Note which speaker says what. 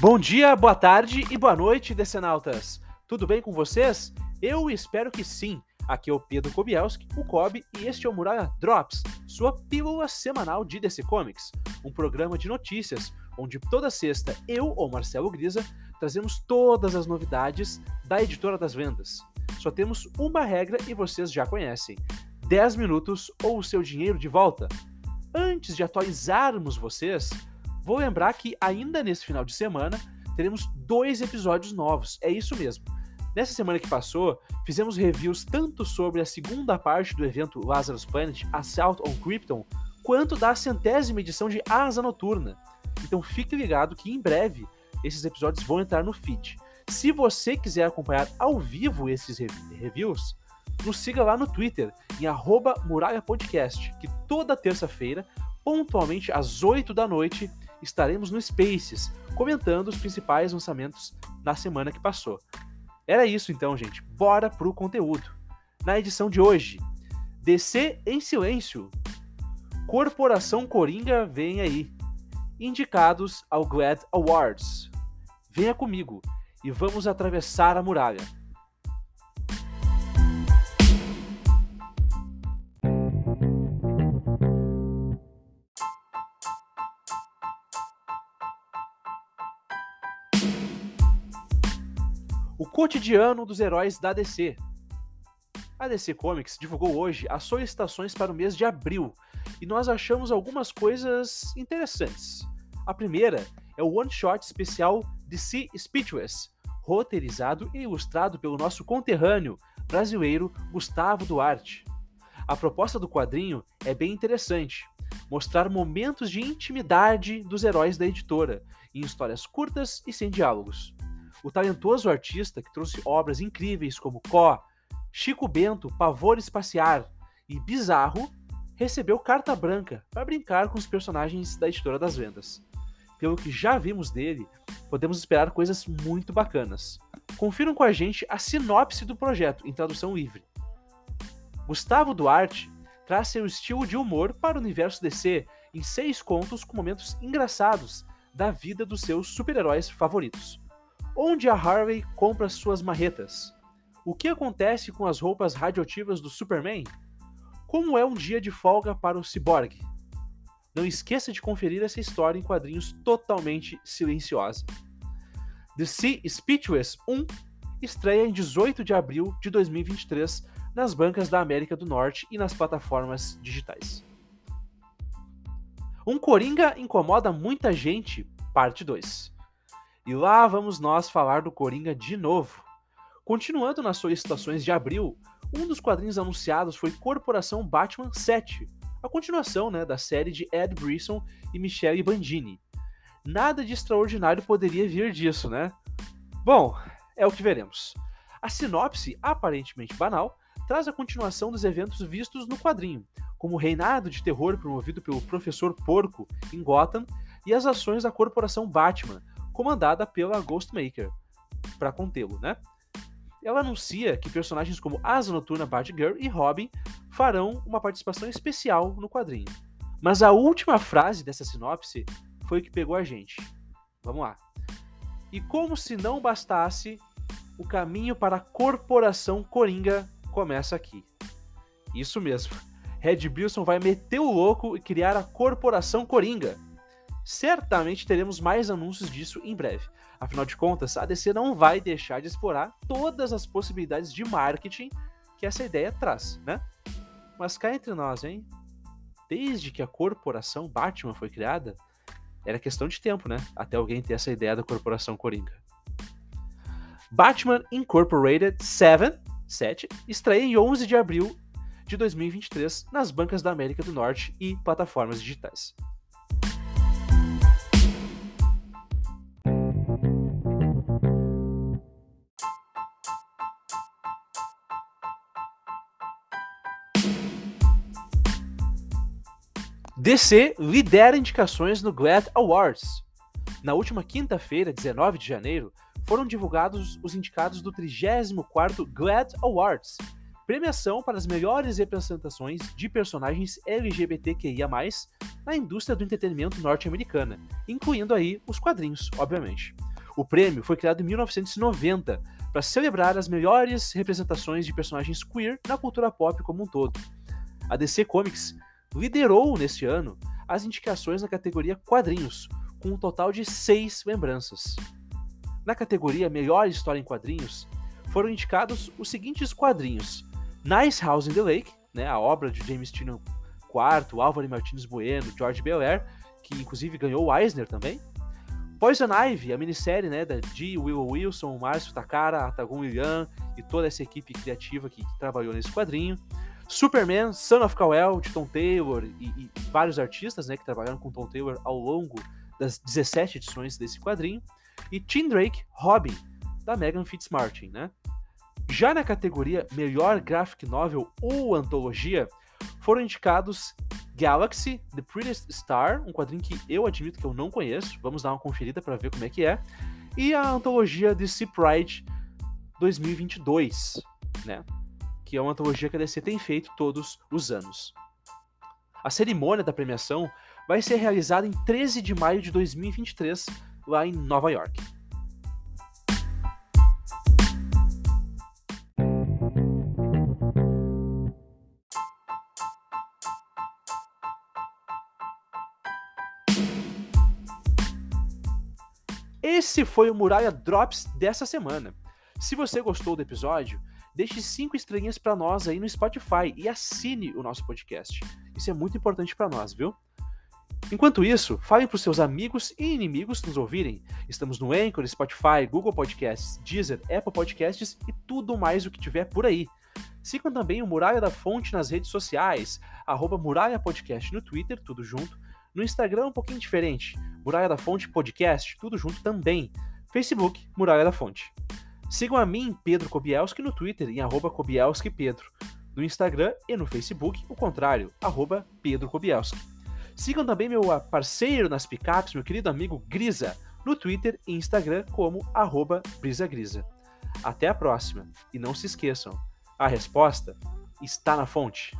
Speaker 1: Bom dia, boa tarde e boa noite, decenautas. Tudo bem com vocês? Eu espero que sim. Aqui é o Pedro Kobielski, o Kobe, e este é o Muralha Drops, sua pílula semanal de DC Comics, um programa de notícias onde toda sexta eu ou Marcelo Grisa trazemos todas as novidades da editora das vendas. Só temos uma regra e vocês já conhecem: 10 minutos ou o seu dinheiro de volta. Antes de atualizarmos vocês, Vou lembrar que ainda nesse final de semana teremos dois episódios novos. É isso mesmo. Nessa semana que passou, fizemos reviews tanto sobre a segunda parte do evento Lazarus Planet Assault on Krypton, quanto da centésima edição de Asa Noturna. Então fique ligado que em breve esses episódios vão entrar no feed. Se você quiser acompanhar ao vivo esses reviews, nos siga lá no Twitter, em Muralha Podcast, que toda terça-feira, pontualmente às 8 da noite, estaremos no Spaces, comentando os principais lançamentos da semana que passou. Era isso então, gente. Bora pro conteúdo. Na edição de hoje, DC em silêncio. Corporação Coringa vem aí. Indicados ao Glad Awards. Venha comigo e vamos atravessar a muralha. O cotidiano dos heróis da DC. A DC Comics divulgou hoje as solicitações para o mês de abril e nós achamos algumas coisas interessantes. A primeira é o one-shot especial DC Speechless, roteirizado e ilustrado pelo nosso conterrâneo brasileiro Gustavo Duarte. A proposta do quadrinho é bem interessante, mostrar momentos de intimidade dos heróis da editora, em histórias curtas e sem diálogos. O talentoso artista que trouxe obras incríveis como Có, Chico Bento, Pavor Espaciar e Bizarro, recebeu carta branca para brincar com os personagens da editora das vendas. Pelo que já vimos dele, podemos esperar coisas muito bacanas. Confiram com a gente a sinopse do projeto em tradução livre. Gustavo Duarte traz seu estilo de humor para o universo DC em seis contos com momentos engraçados da vida dos seus super-heróis favoritos. Onde a Harvey compra suas marretas? O que acontece com as roupas radioativas do Superman? Como é um dia de folga para o Cyborg? Não esqueça de conferir essa história em quadrinhos totalmente silenciosa. The Sea Speechless 1 estreia em 18 de abril de 2023 nas bancas da América do Norte e nas plataformas digitais. Um Coringa incomoda muita gente, parte 2. E lá vamos nós falar do Coringa de novo. Continuando nas solicitações de abril, um dos quadrinhos anunciados foi Corporação Batman 7, a continuação né, da série de Ed Brisson e Michele Bandini. Nada de extraordinário poderia vir disso, né? Bom, é o que veremos. A sinopse, aparentemente banal, traz a continuação dos eventos vistos no quadrinho, como o reinado de terror promovido pelo Professor Porco em Gotham e as ações da Corporação Batman, comandada pela Ghostmaker, para contê-lo, né? Ela anuncia que personagens como Asa Noturna, Batgirl e Robin farão uma participação especial no quadrinho. Mas a última frase dessa sinopse foi o que pegou a gente. Vamos lá. E como se não bastasse, o caminho para a corporação Coringa começa aqui. Isso mesmo. Red Bilson vai meter o louco e criar a corporação Coringa certamente teremos mais anúncios disso em breve. Afinal de contas, a DC não vai deixar de explorar todas as possibilidades de marketing que essa ideia traz, né? Mas cá entre nós, hein? Desde que a corporação Batman foi criada, era questão de tempo, né? Até alguém ter essa ideia da corporação Coringa. Batman Incorporated 7, 7 estreia em 11 de abril de 2023 nas bancas da América do Norte e plataformas digitais. DC lidera indicações no GLAD Awards. Na última quinta-feira, 19 de janeiro, foram divulgados os indicados do 34º GLAD Awards, premiação para as melhores representações de personagens LGBTQIA+, na indústria do entretenimento norte-americana, incluindo aí os quadrinhos, obviamente. O prêmio foi criado em 1990 para celebrar as melhores representações de personagens queer na cultura pop como um todo. A DC Comics liderou neste ano as indicações na categoria quadrinhos, com um total de seis lembranças. Na categoria Melhor História em Quadrinhos, foram indicados os seguintes quadrinhos: Nice House in the Lake, né, a obra de James Tynion IV, Álvaro Martins Bueno, George Belair, que inclusive ganhou o Eisner também. Poison Ivy, a minissérie né, da G. Will Wilson, Márcio Takara, Atagon William e toda essa equipe criativa que, que, trabalhou nesse quadrinho. Superman, Son of Kal-El, de Tom Taylor e, e, vários artistas né, que trabalharam com Tom Taylor ao longo das 17 edições desse quadrinho. E Tim Drake, Robin, da Megan Fitzmartin. Né? Já na categoria Melhor Graphic Novel ou Antologia, foram indicados Galaxy, The Prettiest Star, um quadrinho que eu admito que eu não conheço, vamos dar uma conferida para ver como é que é, e a antologia DC Pride 2022, né? Que é uma antologia que a DC tem feito todos os anos. A cerimônia da premiação vai ser realizada em 13 de maio de 2023, lá em Nova York. Esse foi o Muralha Drops dessa semana. Se você gostou do episódio, deixe cinco estrelinhas para nós aí no Spotify e assine o nosso podcast. Isso é muito importante para nós, viu? Enquanto isso, falem para os seus amigos e inimigos nos ouvirem. Estamos no Anchor, Spotify, Google Podcasts, Deezer, Apple Podcasts e tudo mais o que tiver por aí. Sigam também o Muralha da Fonte nas redes sociais, arroba Muralha Podcast no Twitter, tudo junto, no Instagram, um pouquinho diferente. Muralha da Fonte Podcast, tudo junto também. Facebook, Muralha da Fonte. Sigam a mim, Pedro Kobielski, no Twitter, em arroba. No Instagram e no Facebook, o contrário, arroba Pedro Kobielski. Sigam também meu parceiro nas picapes, meu querido amigo Grisa, no Twitter e Instagram como arroba brisagrisa. Até a próxima, e não se esqueçam, a resposta está na fonte.